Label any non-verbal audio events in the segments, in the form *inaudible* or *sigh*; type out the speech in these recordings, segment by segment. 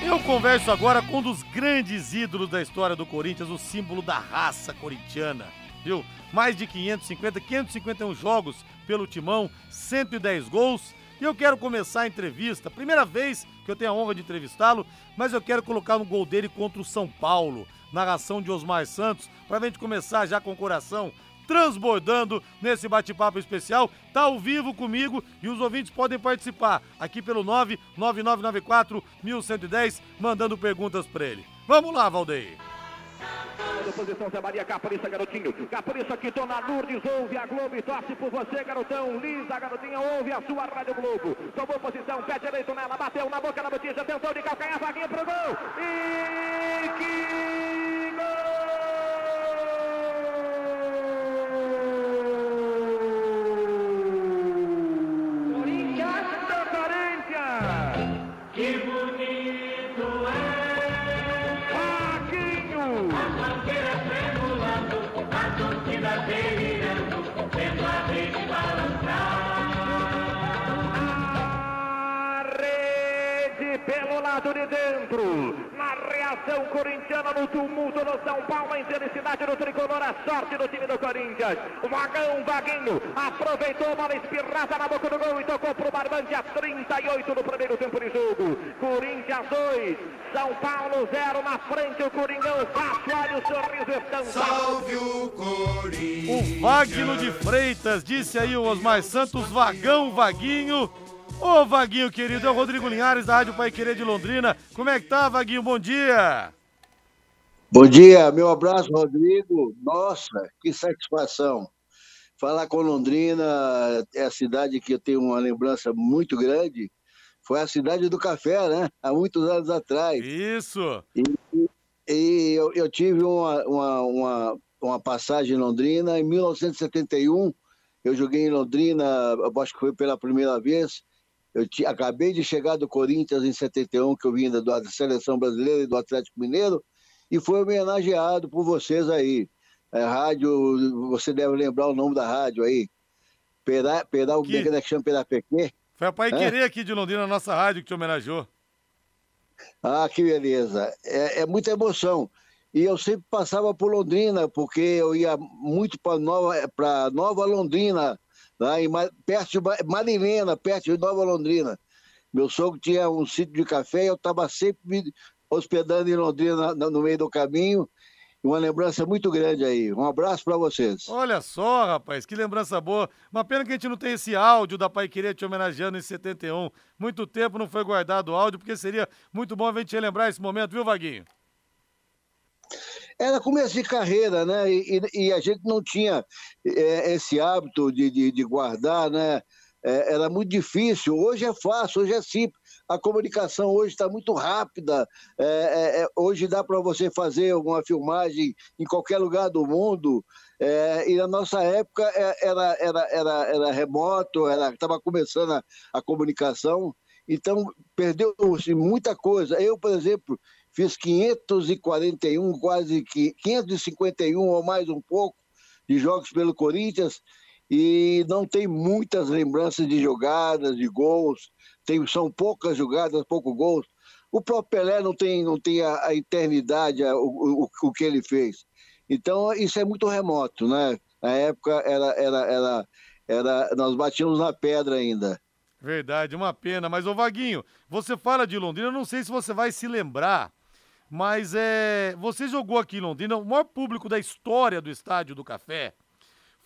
Eu converso agora com um dos grandes ídolos da história do Corinthians, o símbolo da raça corintiana, viu? Mais de 550, 551 jogos pelo Timão, 110 gols. E eu quero começar a entrevista, primeira vez que eu tenho a honra de entrevistá-lo, mas eu quero colocar no gol dele contra o São Paulo, narração de Osmar Santos, para a gente começar já com o coração transbordando nesse bate-papo especial. Tá ao vivo comigo e os ouvintes podem participar aqui pelo 99994 1110, mandando perguntas para ele. Vamos lá, Valdeir. Posição Zé Maria, garotinho. Capriça que na Lourdes, ouve a Globo e torce por você, garotão. Lisa, garotinha, ouve a sua Rádio Globo. Tomou posição, pé direito nela, bateu na boca da botija, tentou de calcanhar, vaguinha pro gol. E que gol! Lado de dentro. Na reação corintiana, no tumulto no São Paulo, a infelicidade do tricolor, a sorte do time do Corinthians. O Vagão, Vaguinho, aproveitou uma espirrada na boca do gol e tocou pro Barbante a 38 do primeiro tempo de jogo. Corinthians 2, São Paulo 0 na frente, o Coringão fácil, olha o sorriso estampa. Salve o Corinthians. O Vagno de Freitas, disse aí o Osmar Santos, Vagão, Vaguinho. Ô, Vaguinho querido, é o Rodrigo Linhares da Rádio Pai Querer de Londrina. Como é que tá, Vaguinho? Bom dia. Bom dia, meu abraço, Rodrigo. Nossa, que satisfação. Falar com Londrina é a cidade que eu tenho uma lembrança muito grande. Foi a cidade do café, né? Há muitos anos atrás. Isso. E, e eu, eu, tive uma, uma, uma, uma passagem em Londrina em 1971. Eu joguei em Londrina, acho que foi pela primeira vez. Eu te, acabei de chegar do Corinthians em 71, que eu vim da, da Seleção Brasileira e do Atlético Mineiro, e foi homenageado por vocês aí. É, rádio, você deve lembrar o nome da rádio aí. Pera, Pera, o que é que chama Perapequê? Foi a Pai? Querer aqui de Londrina, a nossa rádio, que te homenageou. Ah, que beleza. É, é muita emoção. E eu sempre passava por Londrina, porque eu ia muito para Nova, Nova Londrina, lá em, perto de Marilena, perto de Nova Londrina. Meu sogro tinha um sítio de café e eu estava sempre me hospedando em Londrina no meio do caminho. Uma lembrança muito grande aí. Um abraço para vocês. Olha só, rapaz, que lembrança boa. Uma pena que a gente não tem esse áudio da Pai Querer te homenageando em 71. Muito tempo não foi guardado o áudio, porque seria muito bom a gente relembrar esse momento, viu, Vaguinho? Era começo de carreira, né? E, e a gente não tinha é, esse hábito de, de, de guardar, né? É, era muito difícil. Hoje é fácil, hoje é simples. A comunicação hoje está muito rápida. É, é, é hoje dá para você fazer uma filmagem em qualquer lugar do mundo. É, e na nossa época era, era, era, era remoto, estava começando a, a comunicação. Então, perdeu-se muita coisa. Eu, por exemplo, fiz 541, quase 551 ou mais um pouco de jogos pelo Corinthians e não tem muitas lembranças de jogadas, de gols, tem, são poucas jogadas, poucos gols. O próprio Pelé não tem, não tem a, a eternidade, a, o, o, o que ele fez. Então, isso é muito remoto, né? Na época, era, era, era, era, nós batíamos na pedra ainda. Verdade, uma pena. Mas, ô Vaguinho, você fala de Londrina, eu não sei se você vai se lembrar mas é, você jogou aqui em Londrina, o maior público da história do Estádio do Café.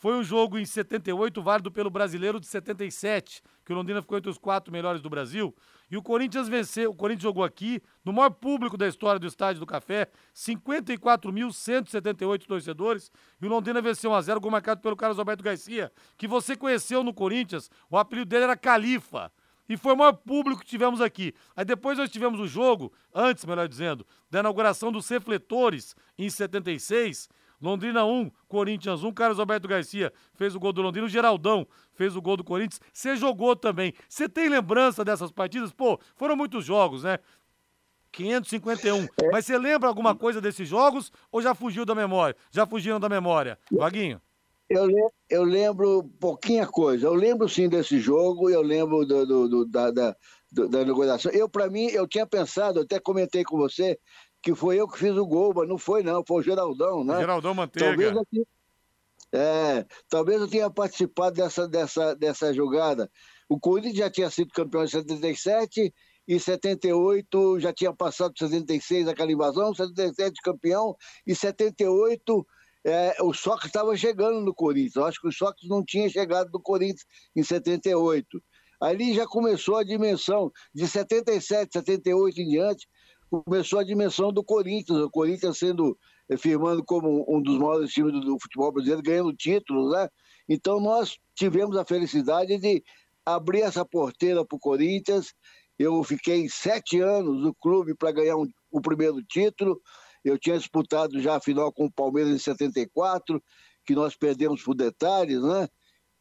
Foi um jogo em 78, válido pelo brasileiro de 77, que o Londrina ficou entre os quatro melhores do Brasil. E o Corinthians venceu, o Corinthians jogou aqui, no maior público da história do Estádio do Café, 54.178 torcedores. E o Londrina venceu 1x0, gol marcado pelo Carlos Alberto Garcia, que você conheceu no Corinthians. O apelido dele era Califa e foi o maior público que tivemos aqui. Aí depois nós tivemos o jogo, antes, melhor dizendo, da inauguração dos refletores em 76. Londrina 1, Corinthians 1, Carlos Alberto Garcia fez o gol do Londrina, o Geraldão fez o gol do Corinthians. Você jogou também. Você tem lembrança dessas partidas? Pô, foram muitos jogos, né? 551. É. Mas você lembra alguma coisa desses jogos ou já fugiu da memória? Já fugiram da memória? Vaguinho? Eu, eu lembro pouquinha coisa. Eu lembro sim desse jogo, eu lembro do, do, do, da, da, da inauguração. Eu, para mim, eu tinha pensado, eu até comentei com você, que foi eu que fiz o gol, mas não foi não, foi o Geraldão, né? Geraldão Manteiga. Talvez eu, tinha, é, talvez eu tenha participado dessa, dessa, dessa jogada. O Corinthians já tinha sido campeão em 77 e 78 já tinha passado 76 aquela invasão, 77 campeão e 78 é, o Sócrates estava chegando no Corinthians. Eu acho que o Sócrates não tinha chegado no Corinthians em 78. Ali já começou a dimensão de 77, 78 em diante, começou a dimensão do Corinthians, o Corinthians sendo eh, firmando como um dos maiores times do, futebol brasileiro, ganhando títulos, né? Então nós tivemos a felicidade de abrir essa porteira para o Corinthians. Eu fiquei sete anos no clube para ganhar um, o primeiro título. Eu tinha disputado já a final com o Palmeiras em 74, que nós perdemos por detalhes, né?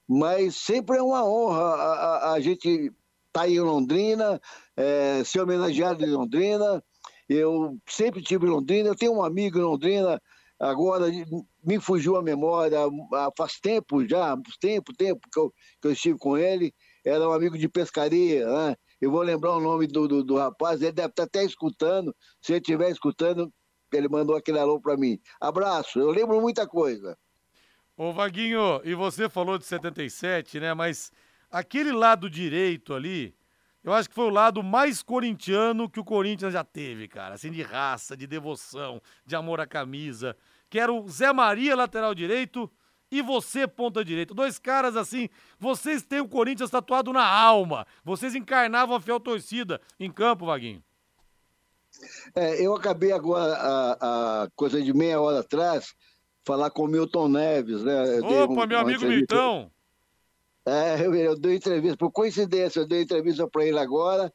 Mas sempre é uma honra a, a, a gente estar tá em Londrina, é, ser homenageado em Londrina. Eu sempre tive em Londrina, eu tenho um amigo em Londrina, agora me fugiu a memória, faz tempo já, tempo, tempo que eu, que eu estive com ele, era um amigo de pescaria, né? Eu vou lembrar o nome do, do, do rapaz, ele deve estar até escutando, se ele estiver escutando, ele mandou aquele alô para mim. Abraço, eu lembro muita coisa. Ô Vaguinho, e você falou de 77, né? Mas aquele lado direito ali, eu acho que foi o lado mais corintiano que o Corinthians já teve, cara. Assim, de raça, de devoção, de amor à camisa. Que era o Zé Maria, lateral direito, e você, ponta direita. Dois caras assim, vocês têm o Corinthians tatuado na alma. Vocês encarnavam a fiel torcida em campo, Vaguinho. É, eu acabei agora, a, a, coisa de meia hora atrás, falar com o Milton Neves, né? Eu Opa, um, meu amigo Milton! É, eu, eu dei entrevista, por coincidência, eu dei entrevista para ele agora,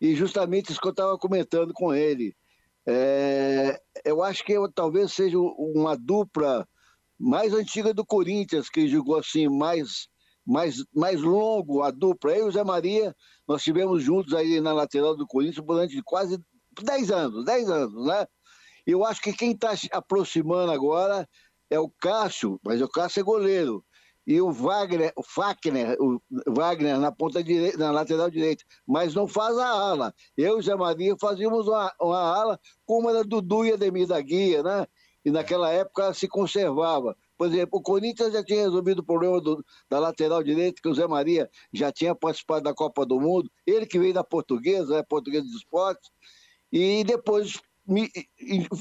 e justamente isso que eu estava comentando com ele. É, eu acho que eu, talvez seja uma dupla mais antiga do Corinthians, que jogou assim, mais, mais, mais longo, a dupla. Eu e o Zé Maria, nós estivemos juntos aí na lateral do Corinthians durante quase 10 anos, 10 anos, né? Eu acho que quem está se aproximando agora é o Cássio, mas o Cássio é goleiro. E o Wagner, o Fagner, o Wagner na ponta direita, na lateral direita, mas não faz a ala. Eu e o Zé Maria fazíamos uma, uma ala como era Dudu e Ademir da Guia, né? E naquela época se conservava. Por exemplo, o Corinthians já tinha resolvido o problema do, da lateral direita, que o Zé Maria já tinha participado da Copa do Mundo, ele que veio da Portuguesa, né, Portuguesa de Esportes, e depois me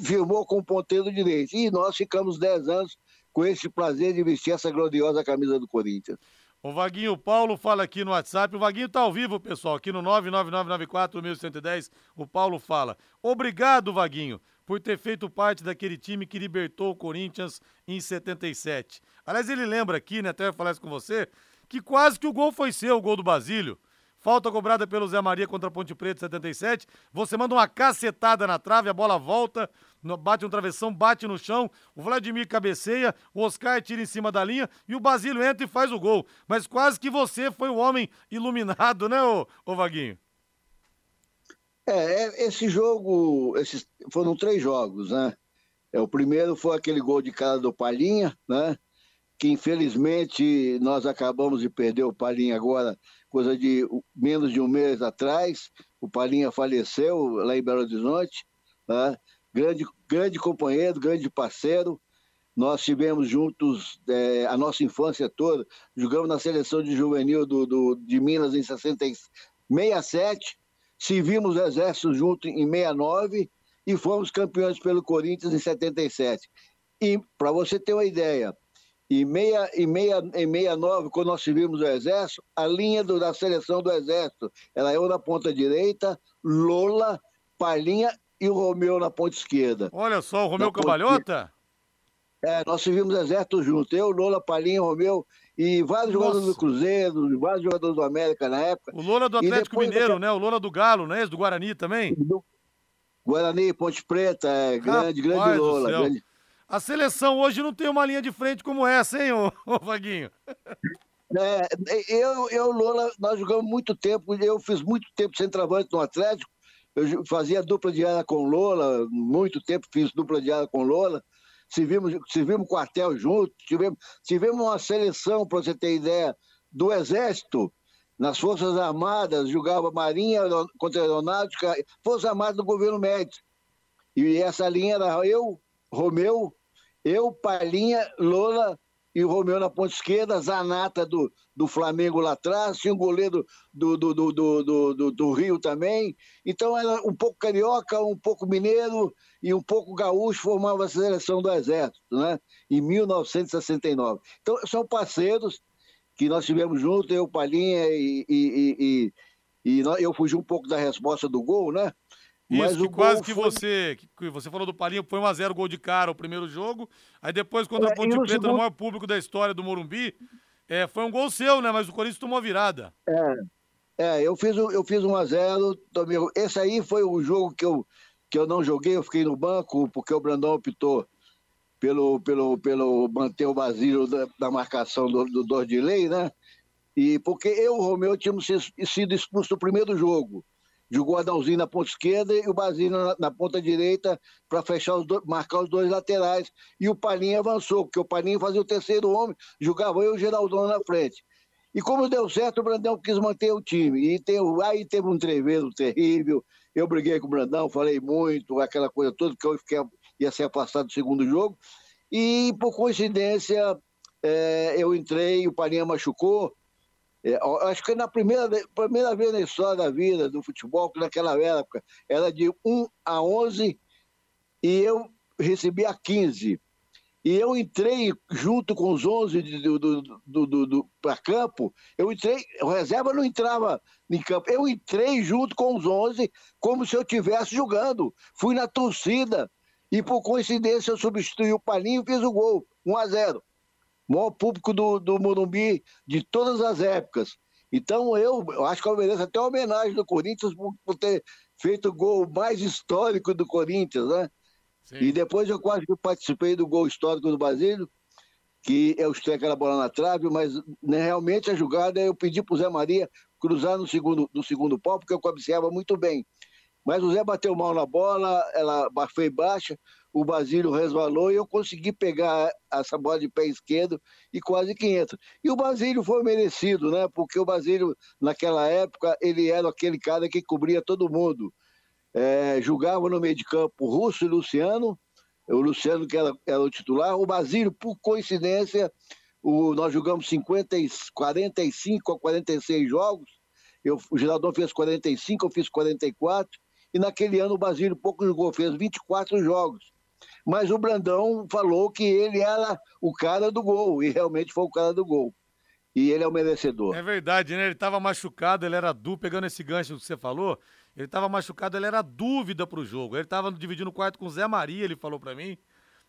firmou com o ponteiro direito. E nós ficamos 10 anos com esse prazer de vestir essa gloriosa camisa do Corinthians. O Vaguinho Paulo fala aqui no WhatsApp. O Vaguinho tá ao vivo, pessoal, aqui no 99994-1110. O Paulo fala: Obrigado, Vaguinho, por ter feito parte daquele time que libertou o Corinthians em 77. Aliás, ele lembra aqui, né? Até eu falar isso com você, que quase que o gol foi seu, o gol do Basílio. Falta cobrada pelo Zé Maria contra Ponte Preta 77. Você manda uma cacetada na trave, a bola volta, bate no travessão, bate no chão. O Vladimir cabeceia, o Oscar tira em cima da linha e o Basílio entra e faz o gol. Mas quase que você foi o homem iluminado, né, ô, ô Vaguinho? É, é esse jogo, esses foram três jogos, né? É, o primeiro foi aquele gol de cara do Palhinha, né? Que infelizmente nós acabamos de perder o Palhinha agora coisa de menos de um mês atrás, o Palinha faleceu lá em Belo Horizonte, né? grande, grande companheiro, grande parceiro. Nós tivemos juntos é, a nossa infância toda, jogamos na seleção de juvenil do, do, de Minas em 67, servimos o Exército junto em 69 e fomos campeões pelo Corinthians em 77. E, para você ter uma ideia, em, meia, em, meia, em 69, quando nós tivemos o Exército, a linha do, da seleção do Exército era eu na ponta direita, Lola, Palinha e o Romeu na ponta esquerda. Olha só, o Romeu Cabalhota? É, nós tivemos o Exército junto, eu, Lola, Palinha, Romeu e vários Nossa. jogadores do Cruzeiro, vários jogadores do América na época. O Lola do Atlético Mineiro, né? O Lola do Galo, né? Esse do Guarani também? Do Guarani, Ponte Preta, é, grande, grande Lola. Grande, a seleção hoje não tem uma linha de frente como essa, hein, ô, ô Vaguinho? É, eu, eu, Lola, nós jogamos muito tempo, eu fiz muito tempo centroavante no Atlético, eu fazia dupla de área com Lola, muito tempo fiz dupla de área com Lola, servimos, servimos quartel junto, tivemos, tivemos uma seleção, para você ter ideia, do Exército, nas Forças Armadas, jogava Marinha contra Aeronáutica, Forças Armadas do governo Médici. E essa linha era eu, Romeu, eu, Palinha, Lola e Romeu na ponta esquerda, Zanata do, do Flamengo lá atrás, tinha um goleiro do, do, do, do, do, do Rio também. Então era um pouco carioca, um pouco mineiro e um pouco gaúcho, formava a seleção do Exército, né? em 1969. Então são parceiros que nós tivemos juntos, eu, Palinha e, e, e, e, eu fugi um pouco da resposta do gol, né? Isso, que quase que foi... você. Que você falou do Palinha, foi 1x0 gol de cara o primeiro jogo. Aí depois, quando é, a Ponte Preta, segundo... no maior público da história do Morumbi, é, foi um gol seu, né? Mas o Corinthians tomou a virada. É. É, eu fiz, eu fiz 1x0. Esse aí foi o jogo que eu, que eu não joguei, eu fiquei no banco, porque o Brandão optou pelo, pelo, pelo manter o Basílio da, da marcação do, do Dordilei, né? E porque eu e o Romeu tínhamos sido expulsos no primeiro jogo. Jogou o Adãozinho na ponta esquerda e o Basílio na, na ponta direita para fechar os dois, marcar os dois laterais. E o Palinha avançou, porque o Palinha fazia o terceiro homem, jogava eu e o Geraldão na frente. E como deu certo, o Brandão quis manter o time. E tem, aí teve um treveiro terrível. Eu briguei com o Brandão, falei muito, aquela coisa toda, que eu fiquei ia ser afastado do segundo jogo. E, por coincidência, é, eu entrei, o Palinha machucou. É, acho que na primeira, primeira vez na história da vida do futebol, que naquela época era de 1 a 11 e eu recebi a 15. E eu entrei junto com os 11 do, do, do, do, do para campo. Eu entrei, o reserva não entrava em campo. Eu entrei junto com os 11 como se eu estivesse jogando. Fui na torcida. E por coincidência eu substituí o Palinho e fiz o gol, 1 a 0 o maior público do, do Morumbi de todas as épocas. Então eu, eu acho que eu mereço até uma homenagem do Corinthians por, por, ter feito o gol mais histórico do Corinthians, né? Sim. E depois eu quase que participei do gol histórico do Basílio, que eu estreio aquela bola na trave, mas né, realmente a jogada eu pedi para o Zé Maria cruzar no segundo, no segundo pau, porque eu cabeceava muito bem. Mas o Zé bateu mal na bola, ela foi baixa, o Basílio resvalou e eu consegui pegar essa bola de pé esquerdo e quase 500. E o Basílio foi merecido, né? Porque o Basílio, naquela época, ele era aquele cara que cobria todo mundo. É, julgava no meio de campo Russo e Luciano, o Luciano que era, era o titular, o Basílio, por coincidência, o, nós jogamos 50, 45 a 46 jogos, eu, o Geraldão fez 45, eu fiz 44, e naquele ano o Basílio pouco jogou, fez 24 jogos. Mas o Brandão falou que ele era o cara do gol, e realmente foi o cara do gol. E ele é o merecedor. É verdade, né? Ele estava machucado, ele era dúvida, pegando esse gancho que você falou, ele estava machucado, ele era dúvida pro jogo. Ele estava dividindo o quarto com o Zé Maria, ele falou para mim.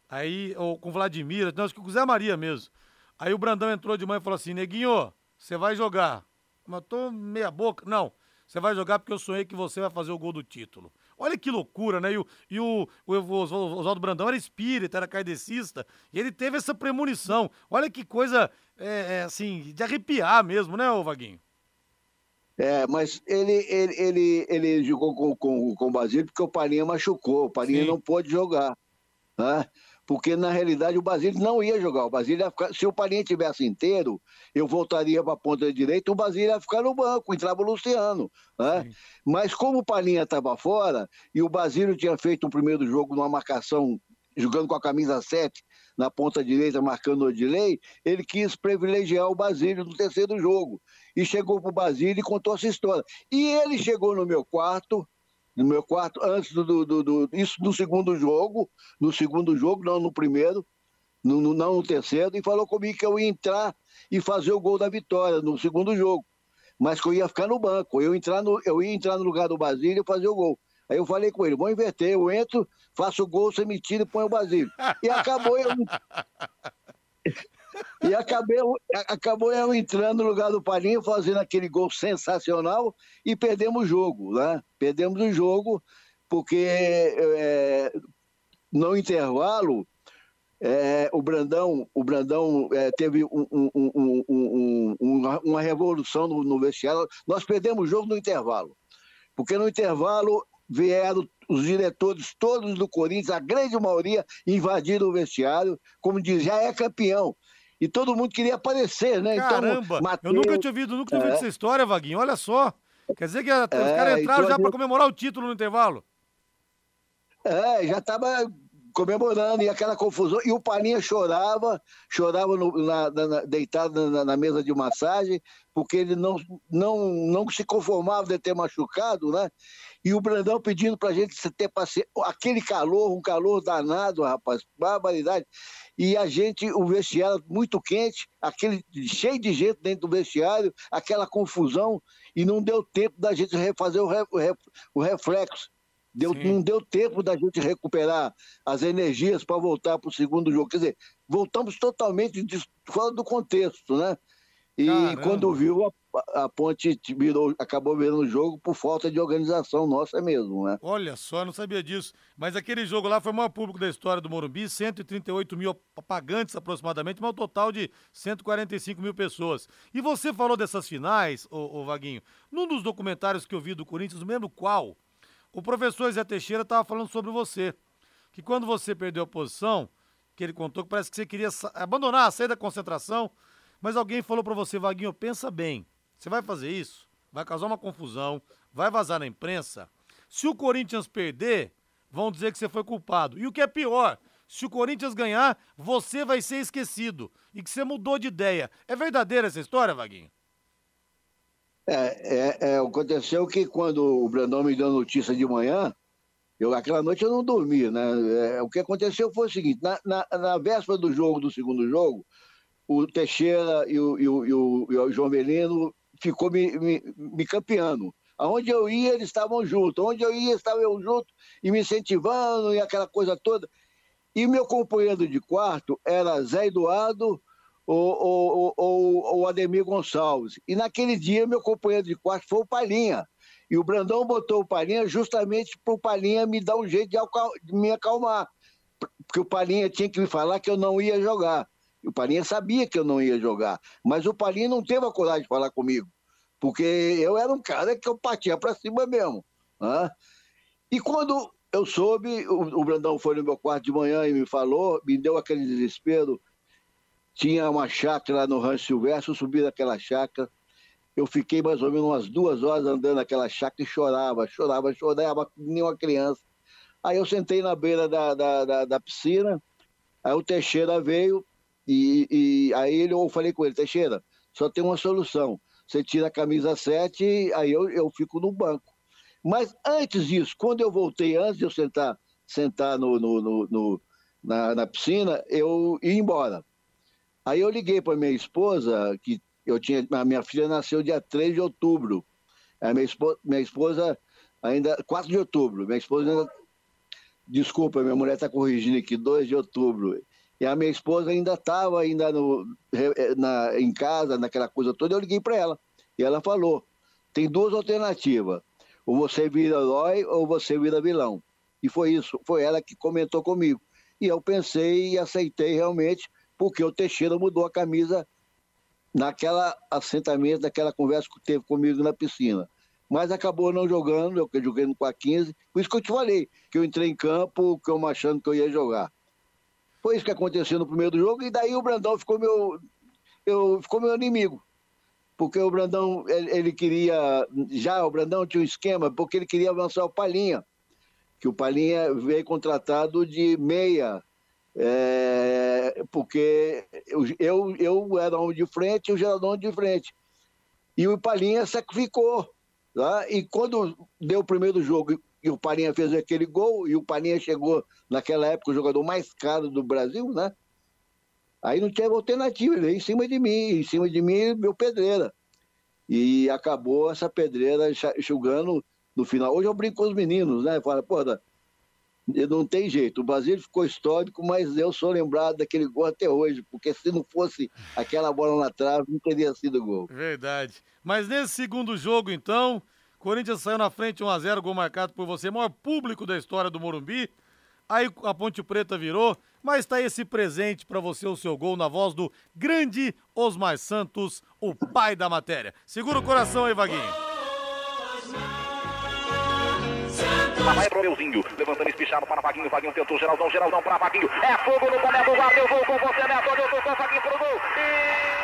Aí, ou com o Vladimir, não, acho que com o Zé Maria mesmo. Aí o Brandão entrou de manhã e falou assim: Neguinho, você vai jogar. Mas tô meia boca. Não, você vai jogar porque eu sonhei que você vai fazer o gol do título. Olha que loucura, né? E o, e o, o, o Oswaldo Brandão era espírita, era kardecista, e ele teve essa premonição. Olha que coisa, é, é, assim, de arrepiar mesmo, né, ô Vaguinho? É, mas ele, ele, ele, ele jogou com, com, com o Basílio porque o Palinha machucou, o Palinha Sim. não pôde jogar. Né? Porque na realidade o Basílio não ia jogar. O Basílio ia ficar, se o Palinha tivesse inteiro, eu voltaria para a ponta direita, o Basílio ia ficar no banco, entrava o Luciano. Né? Mas como o Palinha estava fora e o Basílio tinha feito um primeiro jogo numa marcação, jogando com a camisa 7 na ponta direita, marcando o delay, ele quis privilegiar o Basílio no terceiro jogo. E chegou para o Basílio e contou essa história. E ele chegou no meu quarto, no meu quarto, antes do, do, do, Isso no segundo jogo, no segundo jogo, não no primeiro, no, no, não no terceiro, e falou comigo que eu ia entrar e fazer o gol da vitória no segundo jogo. Mas que eu ia ficar no banco, eu, entrar no, eu ia entrar no lugar do Basílio e fazer o gol. Aí eu falei com ele, vou inverter, eu entro, faço o gol, você me tira e põe o Basílio. E acabou eu. *laughs* E acabei, acabou eu entrando no lugar do Palinho, fazendo aquele gol sensacional e perdemos o jogo, né? Perdemos o jogo porque é, no intervalo é, o Brandão, o Brandão é, teve um, um, um, uma, uma, revolução no, no vestiário. Nós perdemos o jogo no intervalo, porque no intervalo vieram os diretores todos do Corinthians, a grande maioria invadiram o vestiário, como diz, já é campeão. E todo mundo queria aparecer, né? Então, Caramba, então, Mateus, eu nunca tinha ouvido, nunca tinha ouvido é. essa história, Vaguinho, olha só. Quer dizer que é, os caras entraram já para comemorar o título no intervalo? É, já tava comemorando, e aquela confusão, e o Palinha chorava, chorava no, na, na, deitado na, na, mesa de massagem, porque ele não, não, não se conformava de ter machucado, né? E o Brandão pedindo pra gente ter paciência, aquele calor, um calor danado, rapaz, barbaridade. E a gente, o vestiário muito quente, aquele cheio de gente dentro do vestiário, aquela confusão, e não deu tempo da gente fazer o, re, o reflexo Deu, não deu tempo da gente recuperar as energias para voltar para o segundo jogo. Quer dizer, voltamos totalmente de, fora do contexto, né? E Caramba. quando viu, a, Ponte virou, acabou virando o jogo por falta de organização nossa mesmo, né? Olha só, não sabia disso. Mas aquele jogo lá foi o maior público da história do Morumbi, 138 mil pagantes aproximadamente, mas um total de 145 mil pessoas. E você falou dessas finais, ô, ô Vaguinho, num dos documentários que eu vi do Corinthians, lembro qual, o professor Zé Teixeira estava falando sobre você. Que quando você perdeu a posição, que ele contou que parece que você queria abandonar, sair da concentração, mas alguém falou para você, Vaguinho, pensa bem, você vai fazer isso, vai causar uma confusão, vai vazar na imprensa. Se o Corinthians perder, vão dizer que você foi culpado. E o que é pior, se o Corinthians ganhar, você vai ser esquecido e que você mudou de ideia. É verdadeira essa história, Vaguinho? É, é, é, aconteceu que quando o Brandão me deu notícia de manhã, eu, aquela noite eu não dormi, né? É, o que aconteceu foi o seguinte: na, na, na, véspera do jogo, do segundo jogo, o Teixeira e o, e o, e o, e o João Melino ficou me, me, me campeando. Aonde eu ia, eles estavam juntos. Onde eu ia, estavam eu junto e me incentivando e aquela coisa toda. E meu companheiro de quarto era Zé Eduardo, o, o, o, Ademir Gonçalves. E naquele dia, meu companheiro de quarto foi o Palinha. E o Brandão botou o Palinha justamente para o Palinha me dar um jeito de, de, me acalmar. Porque o Palinha tinha que me falar que eu não ia jogar. E o Palinha sabia que eu não ia jogar. Mas o Palinha não teve a coragem de falar comigo. Porque eu era um cara que eu partia para cima mesmo. Né? E quando eu soube, o, Brandão foi no meu quarto de manhã e me falou, me deu aquele desespero tinha uma chácara no Rancho Silvestre, eu subi naquela chácara. Eu fiquei mais ou menos umas duas horas andando naquela chácara e chorava, chorava, chorava, nem uma criança. Aí eu sentei na beira da, da, da, da piscina, aí o Teixeira veio e, e aí eu falei com ele, Teixeira, só tem uma solução. Você tira a camisa 7, aí eu, eu fico no banco. Mas antes disso, quando eu voltei, antes de eu sentar, sentar no, no, no, no na, na piscina, eu ia embora. Aí eu liguei para minha esposa, que eu tinha. A minha filha nasceu dia 3 de outubro. A minha esposa, minha esposa ainda. 4 de outubro. Minha esposa ainda. Desculpa, minha mulher está corrigindo aqui, 2 de outubro. E a minha esposa ainda estava ainda no, na, em casa, naquela coisa toda. Eu liguei para ela. E ela falou: tem duas alternativas. Ou você vira herói ou você vira vilão. E foi isso, foi ela que comentou comigo. E eu pensei e aceitei realmente porque o Teixeira mudou a camisa naquela assentamento, naquela conversa que teve comigo na piscina. Mas acabou não jogando, eu joguei no 15, por isso que eu te falei, que eu entrei em campo, que eu achando que eu ia jogar. Foi isso que aconteceu no primeiro jogo, e daí o Brandão ficou meu, eu, ficou meu inimigo. Porque o Brandão, ele, ele queria, já o Brandão tinha um esquema, porque ele queria avançar o Palinha, que o Palinha veio contratado de meia, é, porque eu, eu, era homem de frente e o Geraldão de frente. E o Palinha sacrificou. Tá? E quando deu o primeiro jogo e o Palinha fez aquele gol, e o Palinha chegou, naquela época, o jogador mais caro do Brasil, né? Aí não tinha alternativa, ele veio em cima de mim, em cima de mim, meu pedreira. E acabou essa pedreira enxugando no final. Hoje eu brinco com os meninos, né? Fala, pô, não tem jeito. O Brasil ficou histórico, mas eu sou lembrado daquele gol até hoje, porque se não fosse aquela bola na trave, não teria sido gol. Verdade. Mas nesse segundo jogo, então, Corinthians saiu na frente 1x0, gol marcado por você, maior público da história do Morumbi. Aí a Ponte Preta virou, mas tá esse presente para você, o seu gol, na voz do grande Osmar Santos, o pai da matéria. Segura o coração aí, Vaguinho. Vai pro Leuzinho. Levantando espichado para Vaguinho. Vaguinho tentou Geraldão. Geraldão para Vaguinho. É fogo no com você, Neto. O Vaguinho pro gol. E...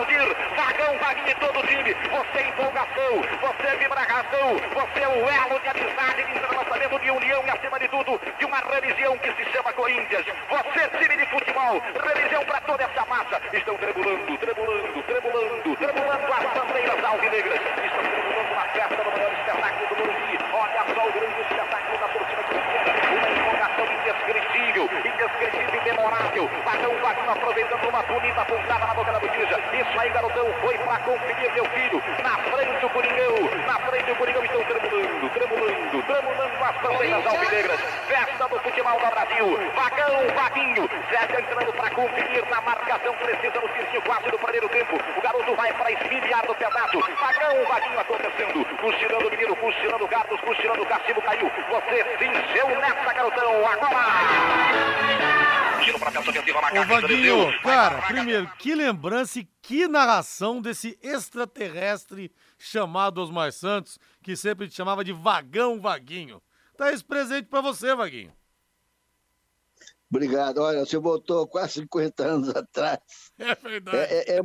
aplaudir. Vagão, e todo o time. Você é empolgação, você é vibração, você é o elo de amizade, de entrelaçamento, de união e, acima de tudo, de uma religião que se chama Corinthians. Você, time de futebol, religião para toda essa massa. Estão tremulando, tremulando, tremulando, tremulando as bandeiras alvinegras. Estão tremulando uma festa do maior espetáculo do Morumbi. partiu. Barrão, aproveitando uma bonita pontada na boca da botija. Isso aí, garotão, foi para conferir meu filho. Na frente o Coringão, na frente o Coringão estão tremulando, tremulando, tremulando as bandeiras alvinegras. Festa do futebol do Brasil. Vagão, Vaguinho, segue entrando para conferir na marcação precisa no terceiro quarto do primeiro tempo. O garoto vai para esfiliar do pedaço. Vagão, Vaguinho acontecendo. Cuxilando o menino, cuxilando o gato, cuxilando o Cacibo, caiu. Você venceu nessa, garotão. Agora! Ô, Vaguinho, cara, primeiro, que lembrança e que narração desse extraterrestre chamado Osmar Santos, que sempre te chamava de Vagão Vaguinho. Tá esse presente pra você, Vaguinho. Obrigado. Olha, você voltou quase 50 anos atrás. *laughs* É verdade. É, é, é,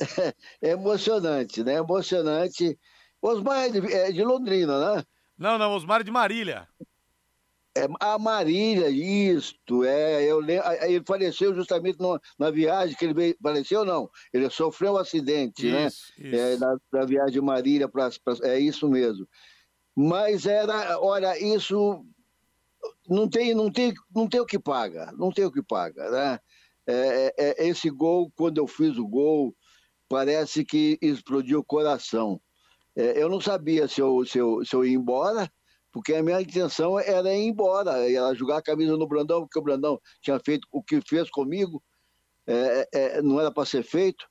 *laughs* é emocionante, né? Emocionante. Osmar é de, é de Londrina, né? Não, não, Osmar é de Marília. É, a Marília, isto, é, eu lembro, ele faleceu justamente no, na viagem que ele veio, faleceu não, ele sofreu um acidente, né? isso, né? Isso. É, na, na, viagem de Marília, pra, pra, é isso mesmo. Mas era, olha, isso não tem, não tem, não tem o que paga, não tem o que paga, né? É, é, é, esse gol, quando eu fiz o gol, parece que explodiu o coração. É, eu não sabia se eu, se, eu, se eu ia embora, porque a minha intenção era ir embora, era jogar a camisa no Brandão, porque o Brandão tinha feito o que fez comigo, é, é, não era para ser feito.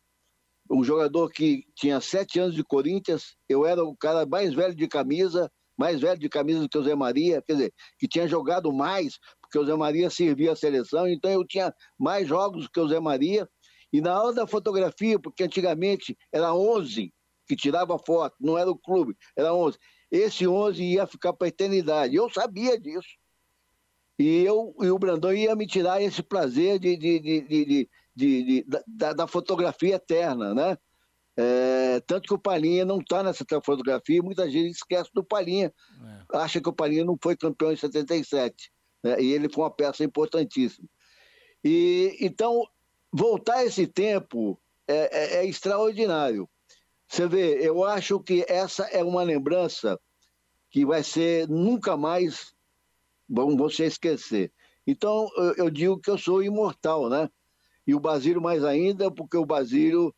Um jogador que tinha sete anos de Corinthians, eu era o cara mais velho de camisa, mais velho de camisa do que o Zé Maria, quer dizer, que tinha jogado mais, porque o Zé Maria servia a seleção, então eu tinha mais jogos que o Zé Maria. E na hora da fotografia, porque antigamente era 11 que tirava foto, não era o clube, era 11 esse 11 ia ficar para a eternidade. Eu sabia disso. E, eu, e o Brandão ia me tirar esse prazer de, de, de, de da, da, fotografia eterna, né? É, tanto que o Palinha não está nessa fotografia, muita gente esquece do Palinha. É. Acha que o Palinha não foi campeão em 77. Né? E ele foi uma peça importantíssima. E, então, voltar esse tempo é, é, é extraordinário. Você vê, eu acho que essa é uma lembrança que vai ser nunca mais vão você esquecer. Então, eu, eu, digo que eu sou imortal, né? E o Basílio mais ainda, porque o Basílio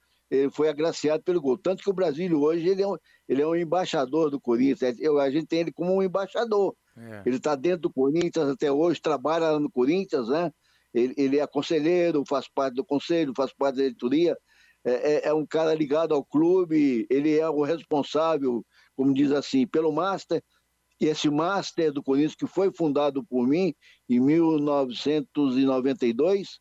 foi agraciado pelo gol. Tanto que o Basílio hoje ele é um, ele é um embaixador do Corinthians. Eu, a gente tem ele como um embaixador. É. Ele está dentro do Corinthians até hoje, trabalha no Corinthians, né? Ele, ele é conselheiro, faz parte do conselho, faz parte da diretoria é, é, é, um cara ligado ao clube, ele é o responsável, como diz assim, pelo Master. E esse Master do Corinthians, que foi fundado por mim em 1992,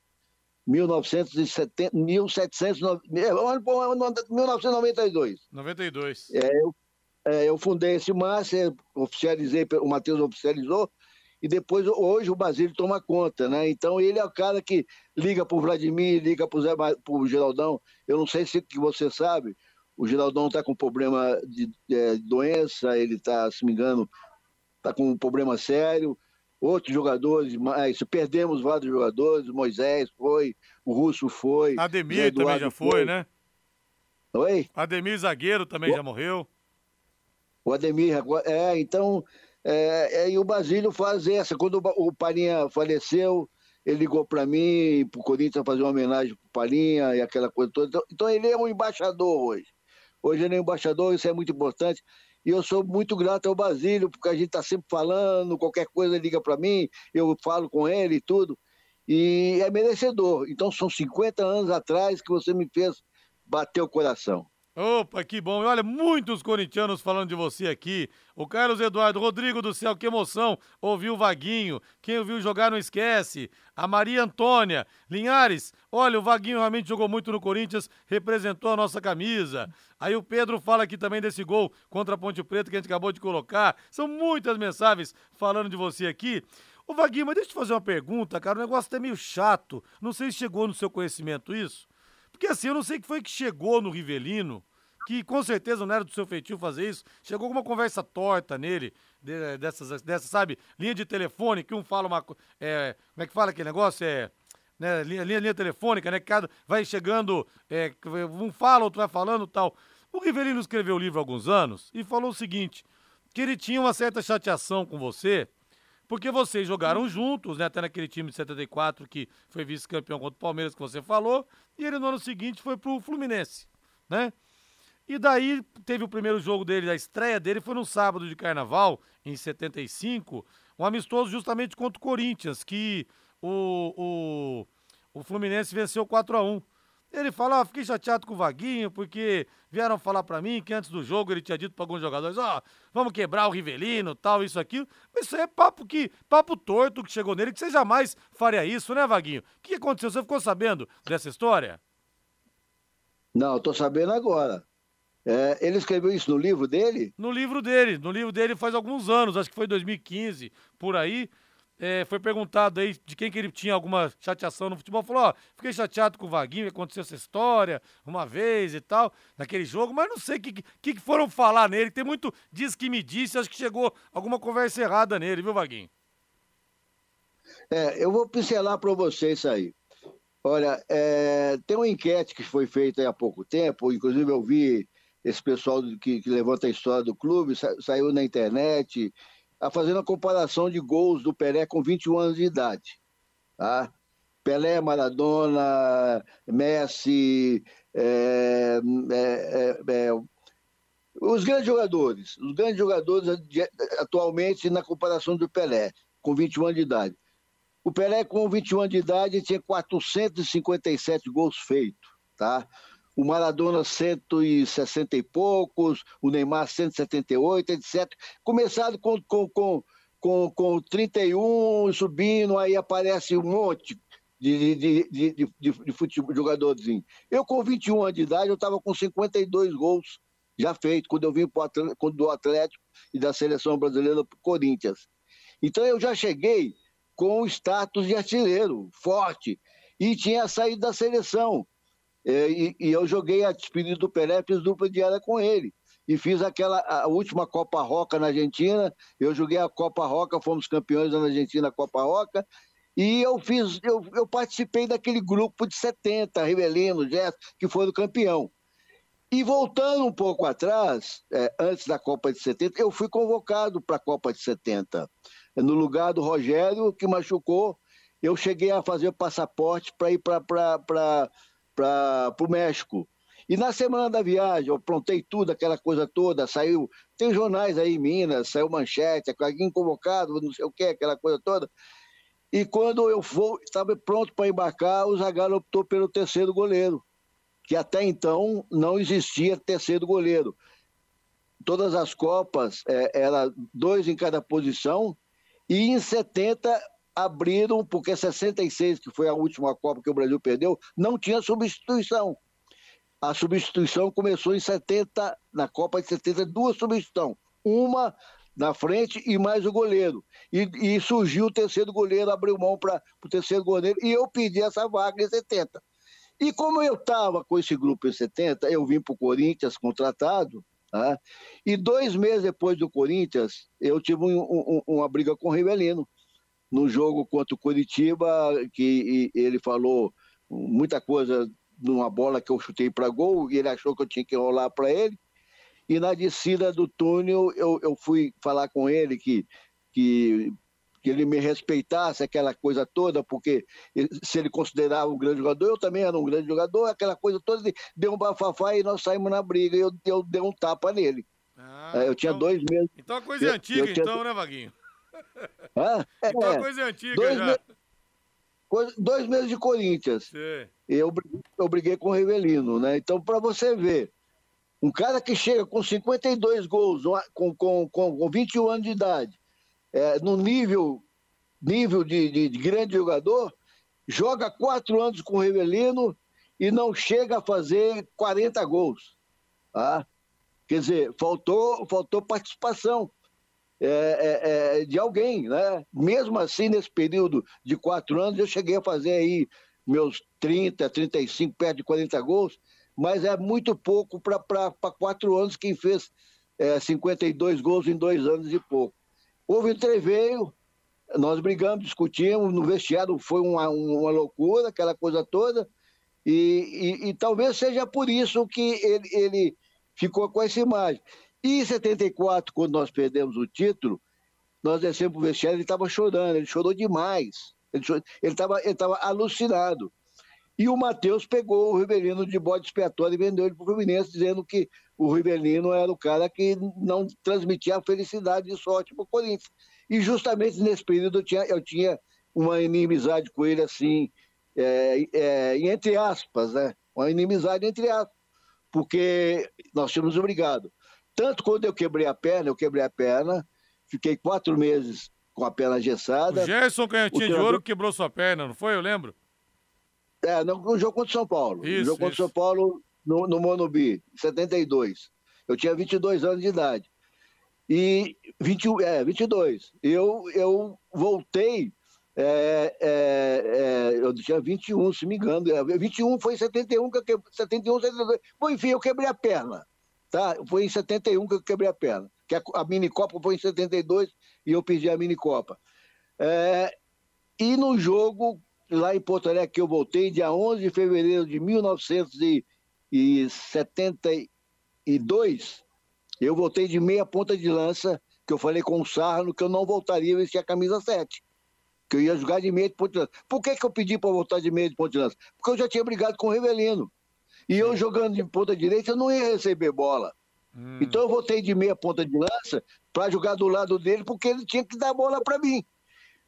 1970, 1992. 92. É, eu, é, eu fundei esse Master, oficializei, o Matheus oficializou, e depois hoje o Basílio toma conta, né? Então ele é o cara que liga para o Vladimir, liga para o Geraldão. Eu não sei se que você sabe, O Geraldão está com problema de, de doença, ele está, se me engano, está com um problema sério. Outros jogadores, mas perdemos vários jogadores, Moisés foi, o Russo foi. Ademir também já foi, foi, né? Oi? Ademir Zagueiro também o... já morreu. O Ademir, é, então, é, é, e o Basílio faz essa. Quando o, o faleceu, ele ligou para mim, para o Corinthians fazer uma homenagem para o Parinha e aquela coisa toda. Então, então, ele é um embaixador hoje. Hoje ele é um embaixador, isso é muito importante. E eu sou muito grato ao Basílio, porque a gente está sempre falando, qualquer coisa liga para mim, eu falo com ele e tudo. E é merecedor. Então são 50 anos atrás que você me fez bater o coração. Opa, que bom. E olha, muitos corintianos falando de você aqui. O Carlos Eduardo, Rodrigo do Céu, que emoção. Ouviu o Vaguinho. Quem ouviu jogar não esquece. A Maria Antônia. Linhares, olha, o Vaguinho realmente jogou muito no Corinthians, representou a nossa camisa. Aí o Pedro fala aqui também desse gol contra a Ponte Preta que a gente acabou de colocar. São muitas mensagens falando de você aqui. Ô Vaguinho, mas deixa eu te fazer uma pergunta, cara. O negócio tá meio chato. Não sei se chegou no seu conhecimento isso. Porque assim, eu não sei o que foi que chegou no Rivelino, que com certeza não era do seu feitio fazer isso. Chegou alguma conversa torta nele, dessas, dessas, sabe, linha de telefone, que um fala uma. É, como é que fala aquele negócio? É. Né, linha, linha, linha telefônica, né? Que cada, vai chegando, é, um fala, outro vai falando tal. O Rivelino escreveu o livro há alguns anos e falou o seguinte: que ele tinha uma certa chateação com você porque vocês jogaram juntos, né? Até naquele time de 74 que foi vice-campeão contra o Palmeiras que você falou, e ele no ano seguinte foi pro Fluminense, né? E daí teve o primeiro jogo dele, a estreia dele foi no sábado de carnaval, em 75, um amistoso justamente contra o Corinthians, que o, o, o Fluminense venceu 4 a 1 ele fala, ah, fiquei chateado com o Vaguinho, porque vieram falar para mim que antes do jogo ele tinha dito para alguns jogadores, ó, oh, vamos quebrar o Rivelino, tal, isso, aquilo. Mas isso aí é papo que, papo torto que chegou nele, que você jamais faria isso, né, Vaguinho? O que aconteceu? Você ficou sabendo dessa história? Não, tô sabendo agora. É, ele escreveu isso no livro dele? No livro dele, no livro dele faz alguns anos, acho que foi 2015, por aí é, foi perguntado aí de quem que ele tinha alguma chateação no futebol, falou, ó, fiquei chateado com o Vaguinho, aconteceu essa história uma vez e tal, naquele jogo, mas não sei o que, que, que foram falar nele, tem muito diz que me disse, acho que chegou alguma conversa errada nele, viu, Vaguinho? É, eu vou pincelar para você isso aí. Olha, é, tem uma enquete que foi feita há pouco tempo, inclusive eu vi esse pessoal que, que levanta a história do clube, sa, saiu na internet, fazendo a comparação de gols do Pelé com 21 anos de idade. Tá? Pelé, Maradona, Messi, é, é, é, é os grandes jogadores, os grandes jogadores atualmente na comparação do Pelé, com 21 anos de idade. O Pelé, com 21 anos de idade, tinha 457 gols feitos, tá? O Maradona 160 e poucos, o Neymar 178, etc. Começado com, com, com, com, com 31, subindo, aí aparece um monte de, de, de, de, de, futebol, jogadorzinho. Eu, com 21 anos de idade, eu estava com 52 gols já feitos, quando eu vim pro do Atlético e da seleção brasileira para o Corinthians. Então eu já cheguei com o status de artilheiro, forte, e tinha saído da seleção. É, e, e, eu joguei a despedida do Pelé, fiz dupla diária com ele. E fiz aquela a última Copa Roca na Argentina. Eu joguei a Copa Roca, fomos campeões na Argentina, Copa Roca. E eu fiz, eu, eu participei daquele grupo de 70, Rivelino, Gerson, que foi o campeão. E voltando um pouco atrás, é, antes da Copa de 70, eu fui convocado para a Copa de 70. No lugar do Rogério, que machucou, eu cheguei a fazer passaporte para ir para para o México. E na semana da viagem, eu aprontei tudo, aquela coisa toda, saiu. Tem jornais aí em Minas, saiu manchete, alguém convocado, não sei o que, aquela coisa toda. E quando eu vou, estava pronto para embarcar, o Zagallo optou pelo terceiro goleiro, que até então não existia terceiro goleiro. Todas as Copas é, era dois em cada posição, e em 70 abriram, porque 66, que foi a última Copa que o Brasil perdeu, não tinha substituição. A substituição começou em 70, na Copa de 70, duas substituições. Uma na frente e mais o goleiro. E, e surgiu o terceiro goleiro, abriu mão para o terceiro goleiro, e eu pedi essa vaga em 70. E como eu estava com esse grupo em 70, eu vim para o Corinthians contratado, tá? e dois meses depois do Corinthians, eu tive um, um, uma briga com o Rivelino, no jogo contra o Curitiba, que ele falou muita coisa numa bola que eu chutei para gol, e ele achou que eu tinha que rolar para ele, e na descida do túnel eu, eu fui falar com ele que, que que ele me respeitasse, aquela coisa toda, porque se ele considerava um grande jogador, eu também era um grande jogador, aquela coisa toda, deu um bafafá e nós saímos na briga, e eu, eu dei um tapa nele. Ah, eu então, tinha dois meses. Então a coisa é antiga, eu, então, né, Vaguinho? Ah, é, então a coisa é antiga dois já. coisa, dois meses de Corinthians. Sim. Eu, eu briguei com o Rivelino, né? Então, para você ver, um cara que chega com 52 gols, com, com, com, com 21 anos de idade, é, no nível, nível de, de, de, grande jogador, joga quatro anos com o Rivelino e não chega a fazer 40 gols. Tá? Quer dizer, faltou, faltou participação é, é, é, de alguém. Né? Mesmo assim, nesse período de quatro anos, eu cheguei a fazer aí meus 30, 35, perto de 40 gols, mas é muito pouco para quatro anos quem fez é, 52 gols em dois anos e pouco. Houve um treveio, nós brigamos, discutimos, no vestiário foi uma, uma loucura, aquela coisa toda, e, e, e, talvez seja por isso que ele, ele ficou com essa imagem. E em 74, quando nós perdemos o título, nós descemos para o vestiário, ele estava chorando, ele chorou demais. Ele estava ele alucinado. E o Matheus pegou o Rivelino de bode expiatório e vendeu ele para o Fluminense, dizendo que o Rivelino era o cara que não transmitia a felicidade e sorte para o Corinthians. E justamente nesse período eu tinha, eu tinha uma inimizade com ele, assim, é, é, entre aspas, né? Uma inimizade entre aspas, porque nós tínhamos obrigado. Tanto quando eu quebrei a perna, eu quebrei a perna, fiquei quatro meses com a perna engessada. O Gerson Canhotinha de Ouro quebrou sua perna, não foi? Eu lembro. É, no, no jogo contra o São Paulo. Isso, no jogo contra o São Paulo, no, no Monobi, 72. Eu tinha 22 anos de idade. E 20, é, 22. Eu, eu voltei, é, é, é, eu tinha 21, se me engano. 21 é, foi em 71, que eu quebrei, 71, 72. Bom, enfim, eu quebrei a perna. Tá? Foi em 71 que eu quebrei a perna. Que a, a mini Copa foi em 72 e eu perdi a mini Copa. É, e no jogo lá em Porto Alegre que eu voltei, dia 11 de fevereiro de 1972, eu voltei de meia ponta de lança, que eu falei com o Sarno que eu não voltaria a vestir a camisa 7, que eu ia jogar de meia de ponta de lança. Por que, que eu pedi para voltar de meia de ponta de lança? Porque eu já tinha brigado com o Rivelino. E eu jogando de ponta direita, eu não ia receber bola. Hum. Então eu voltei de meia ponta de lança para jogar do lado dele, porque ele tinha que dar bola para mim.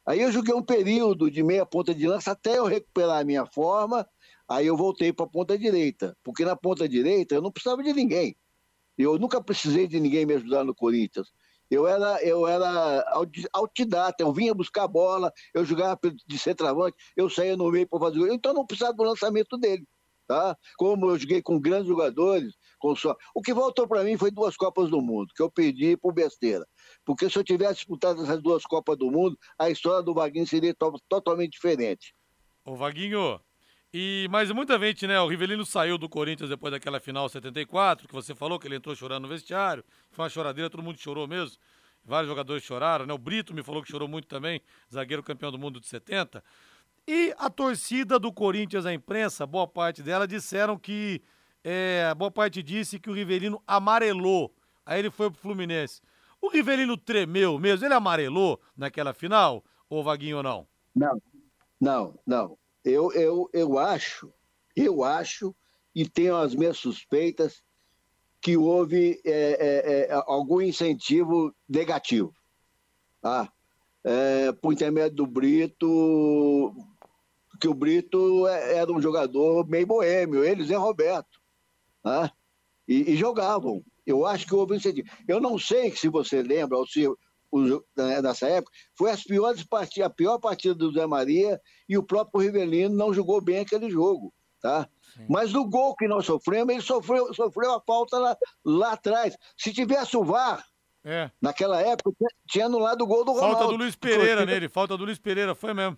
Aí eu joguei um período de meia ponta de lança até eu recuperar a minha forma. Aí eu voltei para a ponta direita, porque na ponta direita eu não precisava de ninguém. Eu nunca precisei de ninguém me ajudar no Corinthians. Eu era, eu era altidata, eu vinha buscar a bola, eu jogava de centroavante, eu saía no meio para fazer gol. Então eu não precisava do lançamento dele. Tá? Como eu joguei com grandes jogadores, com só. O que voltou para mim foi duas Copas do Mundo, que eu perdi por besteira. Porque se eu tivesse disputado essas duas Copas do Mundo, a história do Vaguinho seria to totalmente diferente. Ô Vaguinho, e mas muita gente, né? O Rivelino saiu do Corinthians depois daquela final 74, que você falou que ele entrou chorando no vestiário. Foi uma choradeira, todo mundo chorou mesmo. Vários jogadores choraram, né? O Brito me falou que chorou muito também, zagueiro campeão do mundo de 70. E a torcida do Corinthians, a imprensa, boa parte dela, disseram que. É, boa parte disse que o Rivelino amarelou. Aí ele foi pro Fluminense. O Rivelino tremeu mesmo? Ele amarelou naquela final? Ou Vaguinho ou não? Não, não, não. Eu, eu, eu acho, eu acho, e tenho as minhas suspeitas, que houve é, é, é, algum incentivo negativo. Tá? É, por intermédio do Brito, que o Brito é, era um jogador meio boêmio, eles e Roberto. Tá? E, e jogavam. Eu acho que houve um incentivo. Eu não sei se você lembra, ou se né, nessa época, foi as piores partidas, a pior partida do Zé Maria e o próprio Rivelino não jogou bem aquele jogo, tá? Sim. Mas no gol que nós sofremos, ele sofreu, sofreu a falta lá, lá atrás. Se tivesse o VAR, é. naquela época, tinha anulado o gol do Ronaldo. Falta do Luiz Pereira nele, falta do Luiz Pereira, foi mesmo.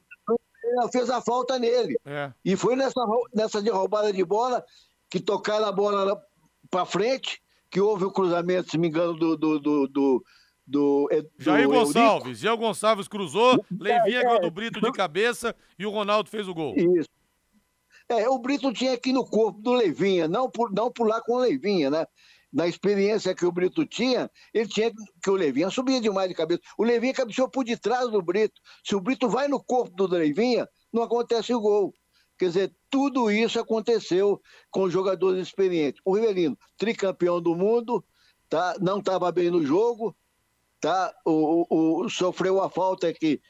Fez a falta nele. É. E foi nessa, nessa derrubada de bola que tocaram a bola para frente, que houve o cruzamento, se me engano, do. do, do, do, do, do Jair Gonçalves. Jair Gonçalves cruzou, Leivinha ganhou do Brito de cabeça e o Ronaldo fez o gol. Isso. É, o Brito tinha aqui no corpo do Leivinha, não, por, não pular com o Leivinha, né? Na experiência que o Brito tinha, ele tinha que o Leivinha subia demais de cabeça. O Leivinha cabeceou por detrás do Brito. Se o Brito vai no corpo do Leivinha, não acontece o gol. Quer dizer, tudo isso aconteceu com jogadores experientes. O Rivelino, tricampeão do mundo, tá? não estava bem no jogo, tá? O, o, o, sofreu a falta que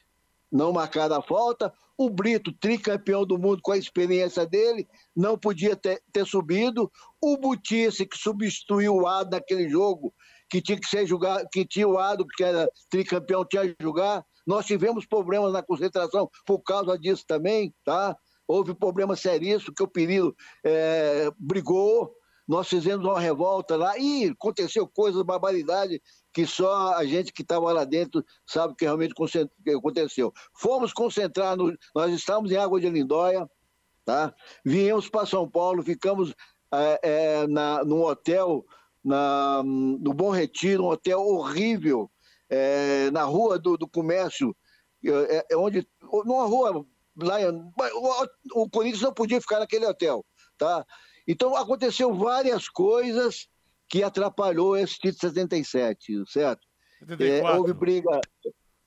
não marcaram a falta. O Brito, tricampeão do mundo com a experiência dele, não podia ter, ter subido. O Butice, que substituiu o Ado naquele jogo, que tinha que ser julgado, que tinha o Ado, que era tricampeão, tinha que jogar. Nós tivemos problemas na concentração por causa disso também, tá? Houve problema seríssimo, que o Perillo é, brigou, nós fizemos uma revolta lá e aconteceu coisas, barbaridade, que só a gente que estava lá dentro sabe que realmente aconteceu. Fomos concentrar, no, nós estávamos em Água de Lindóia, tá? viemos para São Paulo, ficamos é, é, na, num hotel na, no Bom Retiro, um hotel horrível, é, na rua do, do comércio, é, é onde, numa rua lá, o, o Corinthians não podia ficar naquele hotel, tá? Então aconteceu várias coisas que atrapalhou esse título 77, certo? É, houve briga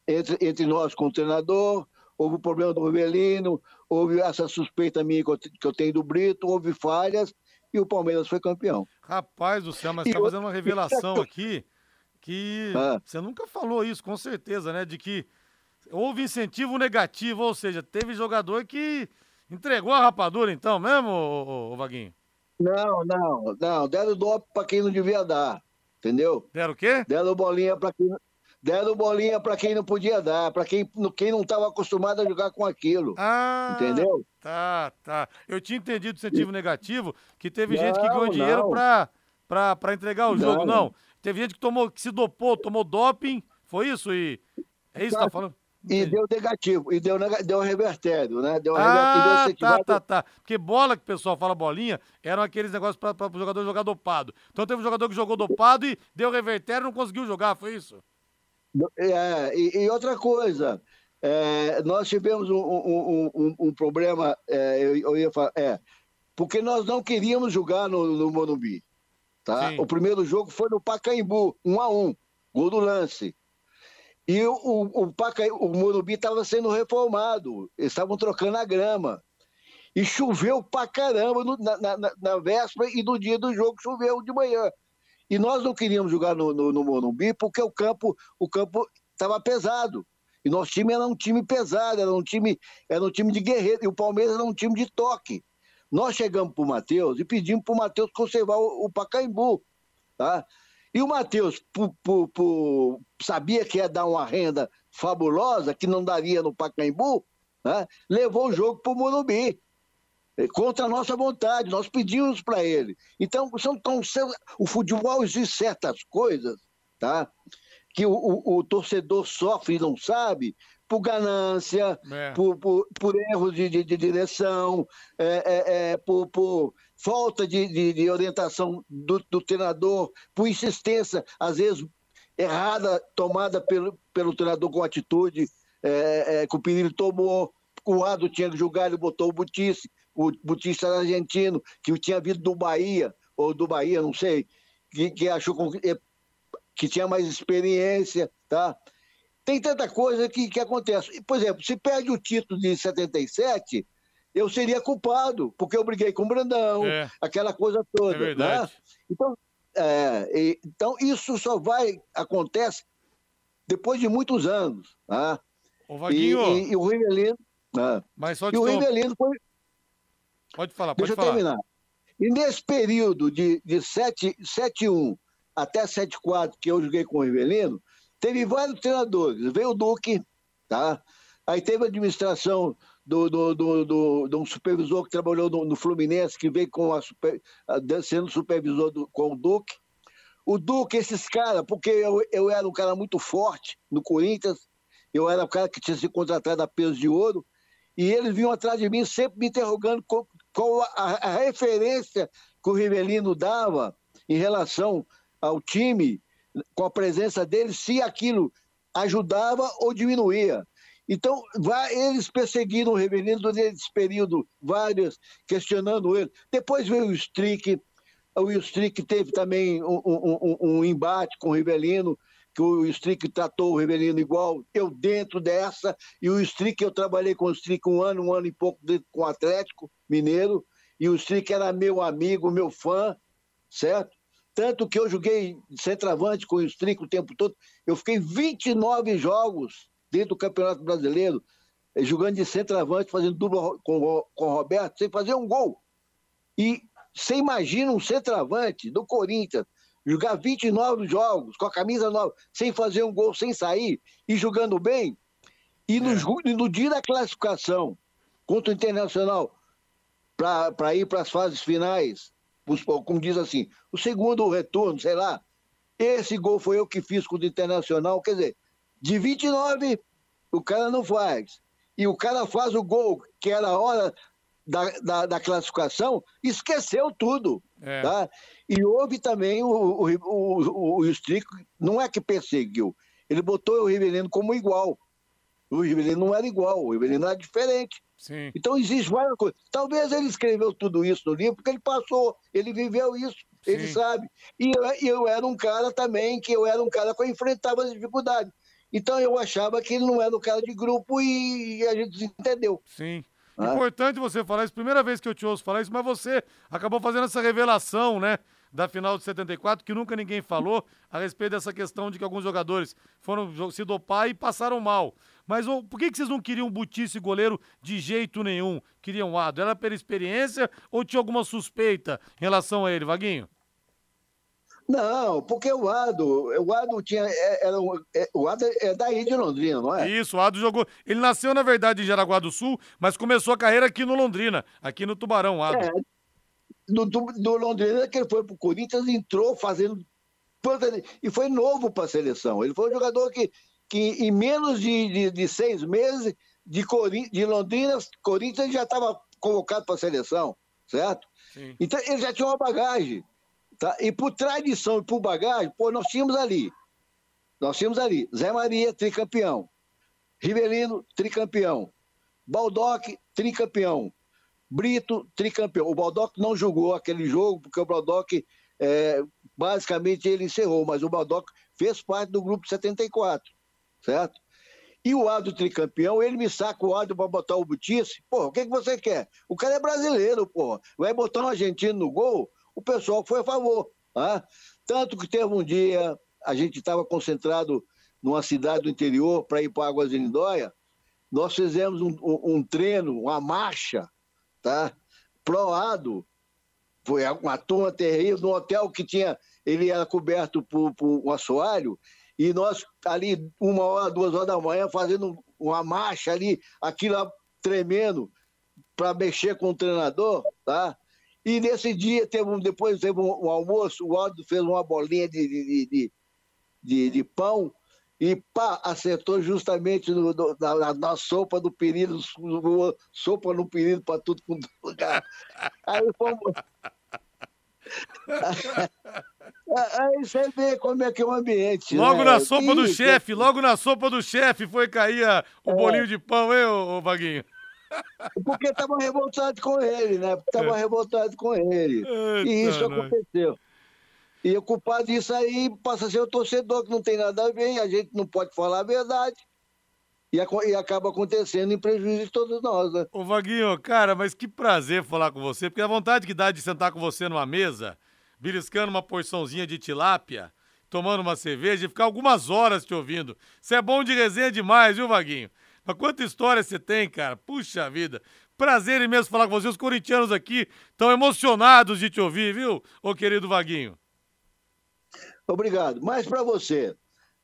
entre, entre nós com o treinador, houve o problema do Rivelino, houve essa suspeita minha que eu, que eu tenho do Brito, houve falhas e o Palmeiras foi campeão. Rapaz do céu, mas está fazendo uma revelação aqui que ah. você nunca falou isso, com certeza, né? De que houve incentivo negativo, ou seja, teve jogador que entregou a rapadura, então, mesmo, ô, ô, ô Vaguinho? Não, não, não. Deram dop para quem não devia dar, entendeu? Deram o quê? Deram bolinha para quem deram bolinha para quem não podia dar, para quem, quem não estava acostumado a jogar com aquilo. Ah, entendeu? Tá, tá. Eu tinha entendido o incentivo negativo, que teve não, gente que ganhou dinheiro para entregar o não, jogo. Não. Teve gente que tomou, que se dopou, tomou doping. Foi isso? E é isso que tá falando? E deu negativo, e deu, deu revertério, né? Deu ah, revertério, tá, tá, tá. Porque bola que o pessoal fala bolinha, eram aqueles negócios para o jogador jogar dopado. Então teve um jogador que jogou dopado e deu revertério e não conseguiu jogar, foi isso? É, e, e outra coisa, é, nós tivemos um, um, um, um problema, é, eu, eu, ia falar, é, porque nós não queríamos jogar no, no Morumbi, tá? Sim. O primeiro jogo foi no Pacaembu, um a um, gol do lance. E o, o, o, o Morumbi estava sendo reformado, eles estavam trocando a grama. E choveu pra caramba no, na, na, na, véspera e no dia do jogo choveu de manhã. E nós não queríamos jogar no, no, no Morumbi porque o campo o campo estava pesado. E nosso time era um time pesado, era um time, era um time de guerreiro. E o Palmeiras era um time de toque. Nós chegamos para o Matheus e pedimos para o Matheus conservar o, o Pacaembu. Tá? E o Matheus sabia que ia dar uma renda fabulosa, que não daria no Pacaembu, né? levou o jogo para o Morumbi, eh, contra a nossa vontade, nós pedimos para ele. Então, são tão, o futebol existe certas coisas tá? que o, o, o torcedor sofre e não sabe, por ganância, é. por, por, por, erros de, de, de direção, é, é, é por, por, falta de, de, de orientação do, do, treinador, por insistência, às vezes errada, tomada pelo, pelo treinador com atitude é, é, que o Perillo tomou. O Ado tinha que jogar, ele botou o Butice, o Butice era argentino, que tinha vindo do Bahia, ou do Bahia, não sei, que, que achou que, que tinha mais experiência, tá? Tem tanta coisa que, que acontece. Por exemplo, se perde o título de 77, eu seria culpado, porque eu briguei com o Brandão, é. aquela coisa toda. É verdade. Né? Então, é, e, então, isso só vai, acontece depois de muitos anos. Tá? Ô, Vaguinho, e, e, e o Rivelino. Né? Mas só e o Rivelino foi. Pode falar, pode Deixa falar. eu terminar. E nesse período de, de 7-1 até 7-4 que eu joguei com o Rivelino, Teve vários treinadores. Veio o Duque, tá? Aí teve a administração do, do, do, do, de um supervisor que trabalhou no, no Fluminense, que veio com a super, sendo supervisor do, com o Duque. O Duque, esses caras, porque eu, eu era um cara muito forte no Corinthians, eu era o cara que tinha se contratado a peso de ouro, e eles vinham atrás de mim sempre me interrogando qual, qual a, a referência que o Rivelino dava em relação ao time, com a presença dele, se aquilo ajudava ou diminuía. Então, eles perseguiram o Rivelino durante esse período, vários, questionando ele. Depois veio o Strick, o Strick teve também um, um, um, embate com o Rivelino, que o Strick tratou o Rivelino igual, eu dentro dessa, e o Strick, eu trabalhei com o Strick um ano, um ano e pouco com o Atlético Mineiro, e o Strick era meu amigo, meu fã, certo? Tanto que eu joguei centroavante com o Strick o tempo todo, eu fiquei 29 jogos dentro do Campeonato Brasileiro, eh, jogando de centroavante, fazendo dupla com, com o Roberto, sem fazer um gol. E você imagina um centroavante do Corinthians jogar 29 jogos com a camisa nova, sem fazer um gol, sem sair e jogando bem. E no, é. no dia da classificação contra o Internacional para ir para as fases finais, como diz assim, o segundo retorno, sei lá, esse gol foi eu que fiz contra o Internacional, quer dizer, de 29 o cara não faz. E o cara faz o gol, que era a hora da, da, da classificação, esqueceu tudo. É. Tá? E houve também o, o, o, o Strico, não é que perseguiu, ele botou o Rivelino como igual. O Rivelino não era igual, o Rivelino era diferente. Sim. Então existe várias coisas. Talvez ele escreveu tudo isso no livro porque ele passou, ele viveu isso, Sim. ele sabe. E eu, eu, era um cara também, que eu era um cara que enfrentava as dificuldades. Então eu achava que ele não era um cara de grupo e a gente entendeu. Sim. Ah. Importante você falar isso, primeira vez que eu te ouço falar isso, mas você acabou fazendo essa revelação, né? Da final de 74, que nunca ninguém falou a respeito dessa questão de que alguns jogadores foram se dopar e passaram mal. Mas oh, por que, que vocês não queriam Butice goleiro de jeito nenhum? Queriam o Ado? Era pela experiência ou tinha alguma suspeita em relação a ele, Vaguinho? Não, porque o Ado, o Ado tinha, é, era, é, o Ado é daí de Londrina, não é? Isso, o Ado jogou, ele nasceu na verdade em Jaraguá do Sul, mas começou a carreira aqui no Londrina, aqui no Tubarão, o Ado. É, do, do, Londrina que ele foi pro Corinthians, entrou fazendo e foi novo para a seleção. Ele foi um jogador que, que em menos de, de, de seis meses de, Corin... de Londrina, Corinthians já estava convocado para a seleção, certo? Sim. Então ele já tinha uma bagagem. Tá? E por tradição e por bagagem, pô, nós tínhamos ali. Nós tínhamos ali Zé Maria, tricampeão. Rivelino, tricampeão. Baldock, tricampeão. Brito, tricampeão. O Baldock não jogou aquele jogo, porque o Baldock, é, basicamente, ele encerrou, mas o Baldock fez parte do grupo 74, certo? E o Ado tricampeão, ele me saca o Ado para botar o Butice. Pô, o que, que você quer? O cara é brasileiro, pô. Vai botar um argentino no gol? O pessoal foi a favor. Tá? Tanto que teve um dia, a gente estava concentrado numa cidade do interior para ir para Águas de Lindóia, nós fizemos um, um, um, treino, uma marcha, tá? Proado, foi uma turma terrível, num hotel que tinha, ele era coberto por, por um assoalho, e nós ali, uma hora, duas horas da manhã, fazendo uma marcha ali, aquilo tremendo, para mexer com o treinador, tá? E nesse dia, teve um, depois teve um, um almoço, o Aldo fez uma bolinha de, de, de, de, de pão e pá, acertou justamente no, no, na, na, sopa do perigo, sopa no perigo para tudo com lugar. Aí fomos. *laughs* Aí você vê como é que é o ambiente. Logo né? na sopa do chefe, logo na sopa do chefe foi cair a, o é. bolinho de pão, hein, ô, ô Vaguinho? Porque estava revoltado com ele, né? Estava é. revoltado com ele. Eita, e isso aconteceu. E o culpado disso aí passa a ser o torcedor, que não tem nada a ver, e a gente não pode falar a verdade. E, e acaba acontecendo em prejuízo de todos nós, né? Ô, Vaguinho, cara, mas que prazer falar com você, porque a vontade que dá de sentar com você numa mesa, beliscando uma porçãozinha de tilápia, tomando uma cerveja e ficar algumas horas te ouvindo. Você é bom de resenha demais, viu, Vaguinho? Mas quanta história você tem, cara. Puxa vida. Prazer imenso falar com você. Os corintianos aqui estão emocionados de te ouvir, viu, ô querido Vaguinho? Obrigado. Mas para você,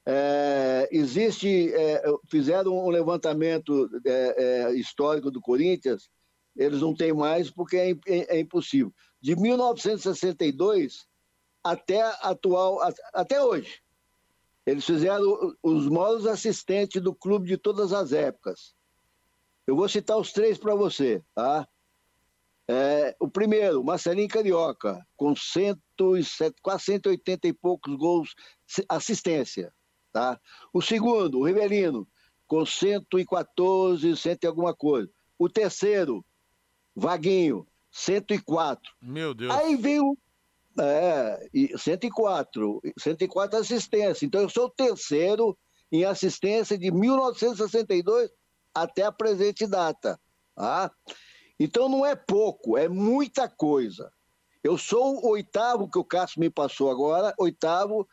é, existe, é, fizeram um levantamento é, é, histórico do Corinthians, eles não têm mais porque é, é, é impossível. De 1962 até atual, até hoje, eles fizeram os maiores assistentes do clube de todas as épocas. Eu vou citar os três para você, tá? É, o primeiro, Marcelinho Carioca, com 107, quase 180 e poucos gols, assistência. Tá? O segundo, o Rivelino, com 114, 100 e alguma coisa. O terceiro, Vaguinho, 104. Meu Deus. Aí veio é, 104, 104 assistência. Então eu sou o terceiro em assistência de 1962 até a presente data. Tá? Então não é pouco, é muita coisa. Eu sou o oitavo que o Cássio me passou agora, oitavo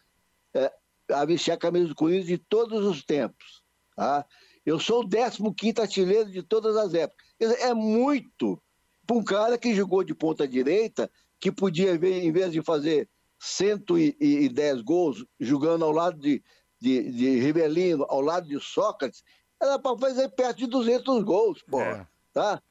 é, a vestir a camisa do Corinthians de todos os tempos. Tá? Eu sou o décimo quinto artilheiro de todas as épocas. Dizer, é muito para um cara que jogou de ponta direita, que podia, em vez de fazer 110 gols, jogando ao lado de, de, de Rivelino, ao lado de Sócrates, era para fazer perto de 200 gols, pô. É. Tá?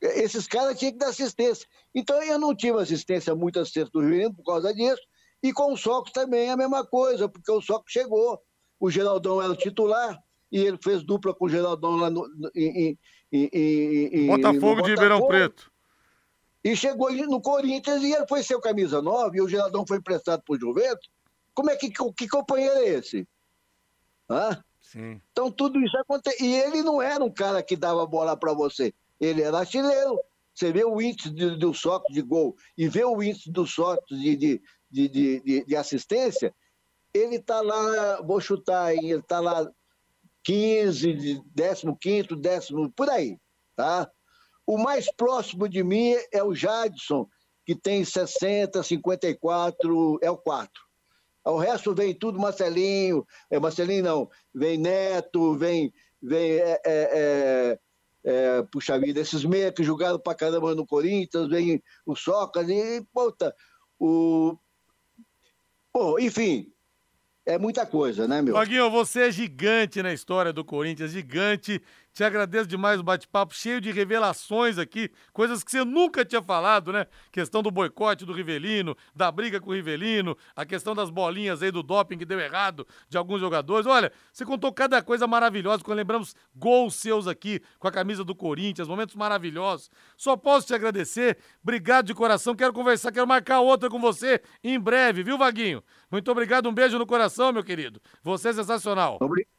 Esses caras tinham que dar assistência. Então eu não tive assistência, muita assistência do Rivelino por causa disso. E com o Socos também é a mesma coisa, porque o Socos chegou. O Geraldão era o titular e ele fez dupla com o Geraldão lá no, em, em, em, Botafogo no de Ribeirão Preto. E chegou no Corinthians e ele foi seu camisa 9 e o Geraldão foi emprestado para o Juventus. Como é que, que companheiro é esse? Hã? Sim. Então tudo isso acontece. E ele não era um cara que dava bola para você. Ele era artilheiro. Você vê o índice do, do soco de gol e vê o índice do soco de, de, de, de, de assistência, ele está lá, vou chutar, ele está lá 15, 15, décimo, por aí, tá? O mais próximo de mim é o Jadson, que tem 60, 54, é o 4. O resto vem tudo Marcelinho, é Marcelinho não, vem Neto, vem, vem é, é, é é, puxa vida, esses meias que jogaram pra caramba no Corinthians, vem o Socas e, puta, o. Pô, enfim, é muita coisa, né, meu? Vaguinho, você é gigante na história do Corinthians, gigante. Te agradeço demais o bate-papo, cheio de revelações aqui, coisas que você nunca tinha falado, né? Questão do boicote do Rivelino, da briga com o Rivelino, a questão das bolinhas aí do doping que deu errado de alguns jogadores. Olha, você contou cada coisa maravilhosa, quando lembramos gols seus aqui com a camisa do Corinthians, momentos maravilhosos. Só posso te agradecer, obrigado de coração, quero conversar, quero marcar outra com você em breve, viu, Vaguinho? Muito obrigado, um beijo no coração, meu querido. Você é sensacional. Obrigado.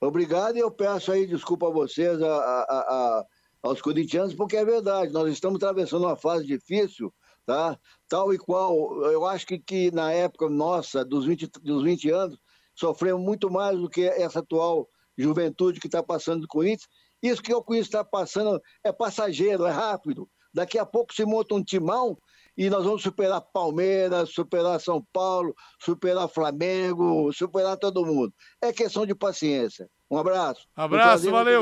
Obrigado e eu peço aí desculpa a vocês, a, a, a, aos corintianos, porque é verdade, nós estamos atravessando uma fase difícil, tá? Tal e qual, eu acho que, que na época nossa, dos 20, dos 20 anos, sofremos muito mais do que essa atual juventude que está passando do Corinthians. Isso que o Corinthians está passando é passageiro, é rápido. Daqui a pouco se monta um timão e nós vamos superar Palmeiras, superar São Paulo, superar Flamengo, superar todo mundo. É questão de paciência. Um abraço. Abraço, valeu.